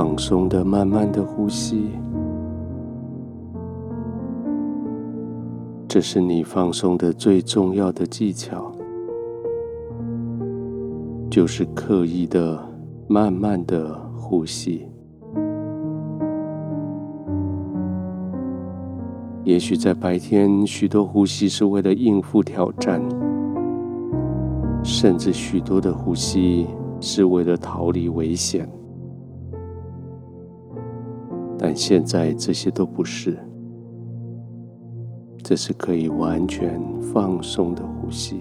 放松的、慢慢的呼吸，这是你放松的最重要的技巧，就是刻意的、慢慢的呼吸。也许在白天，许多呼吸是为了应付挑战，甚至许多的呼吸是为了逃离危险。但现在这些都不是，这是可以完全放松的呼吸。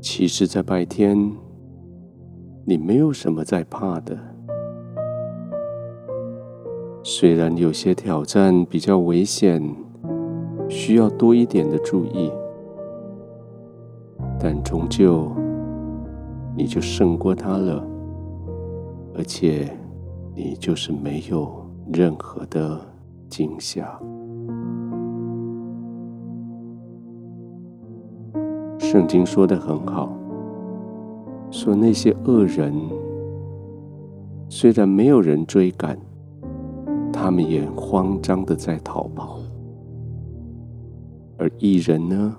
其实，在白天，你没有什么在怕的。虽然有些挑战比较危险，需要多一点的注意，但终究你就胜过它了，而且你就是没有任何的惊吓。圣经说的很好，说那些恶人虽然没有人追赶。他们也慌张的在逃跑，而义人呢？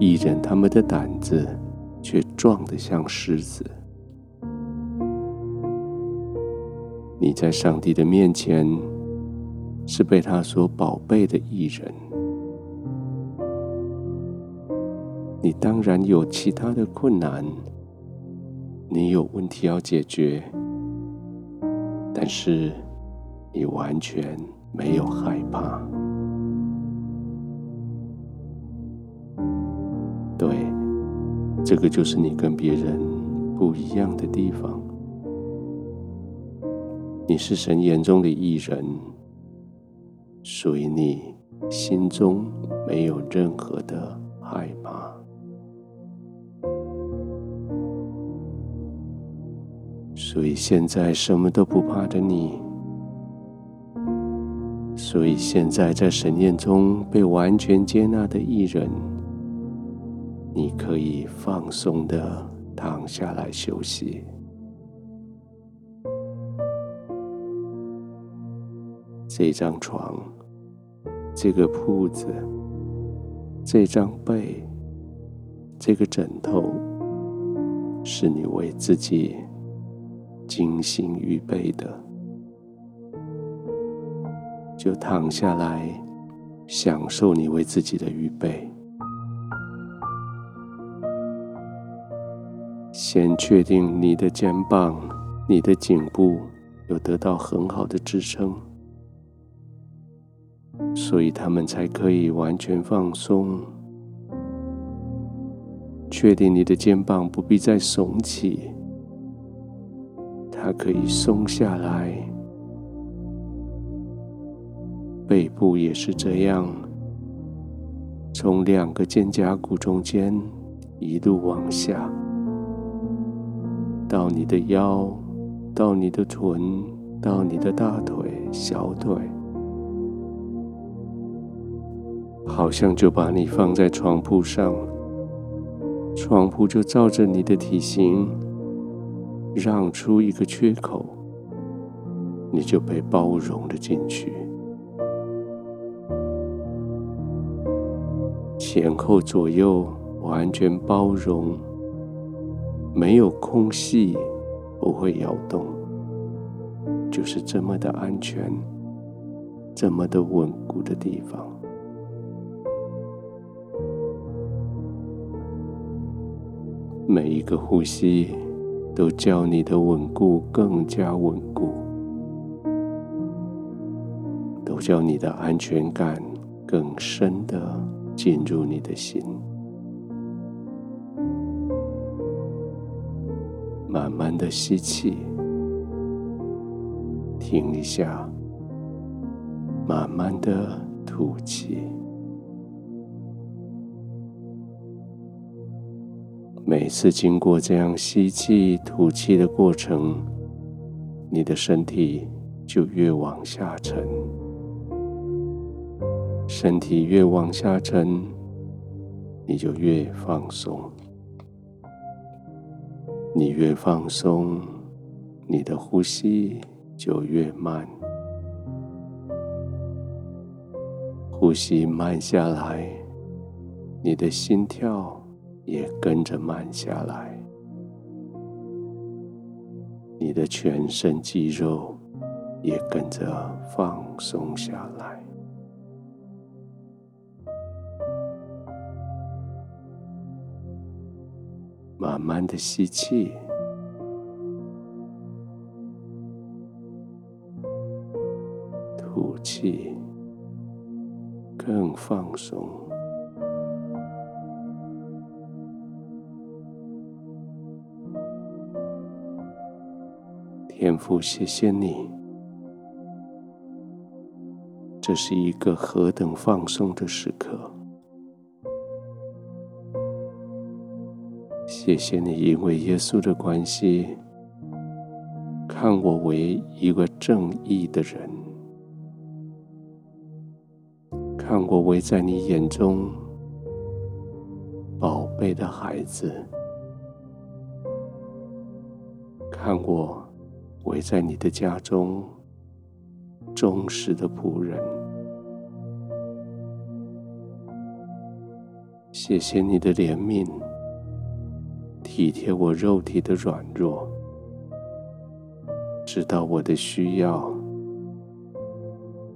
义人他们的胆子却壮得像狮子。你在上帝的面前是被他所宝贝的艺人，你当然有其他的困难，你有问题要解决，但是。你完全没有害怕，对，这个就是你跟别人不一样的地方。你是神眼中的义人，所以你心中没有任何的害怕。所以现在什么都不怕的你。所以现在在神眼中被完全接纳的义人，你可以放松的躺下来休息。这张床，这个铺子，这张被，这个枕头，是你为自己精心预备的。就躺下来，享受你为自己的预备。先确定你的肩膀、你的颈部有得到很好的支撑，所以他们才可以完全放松。确定你的肩膀不必再耸起，它可以松下来。背部也是这样，从两个肩胛骨中间一路往下，到你的腰，到你的臀，到你的大腿、小腿，好像就把你放在床铺上，床铺就照着你的体型让出一个缺口，你就被包容了进去。前后左右完全包容，没有空隙，不会摇动，就是这么的安全，这么的稳固的地方。每一个呼吸都叫你的稳固更加稳固，都叫你的安全感更深的。进入你的心，慢慢的吸气，停一下，慢慢的吐气。每次经过这样吸气、吐气的过程，你的身体就越往下沉。身体越往下沉，你就越放松。你越放松，你的呼吸就越慢。呼吸慢下来，你的心跳也跟着慢下来，你的全身肌肉也跟着放松下来。慢慢的吸气，吐气。更放松，天父，谢谢你，这是一个何等放松的时刻。谢谢你，因为耶稣的关系，看我为一个正义的人。看我为在你眼中宝贝的孩子，看我为在你的家中忠实的仆人。谢谢你的怜悯，体贴我肉体的软弱，知道我的需要，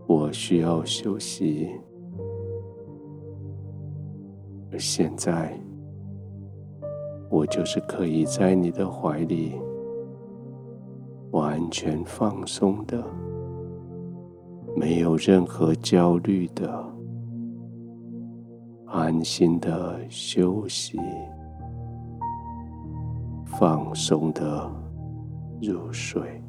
我需要休息。而现在，我就是可以在你的怀里完全放松的，没有任何焦虑的，安心的休息，放松的入睡。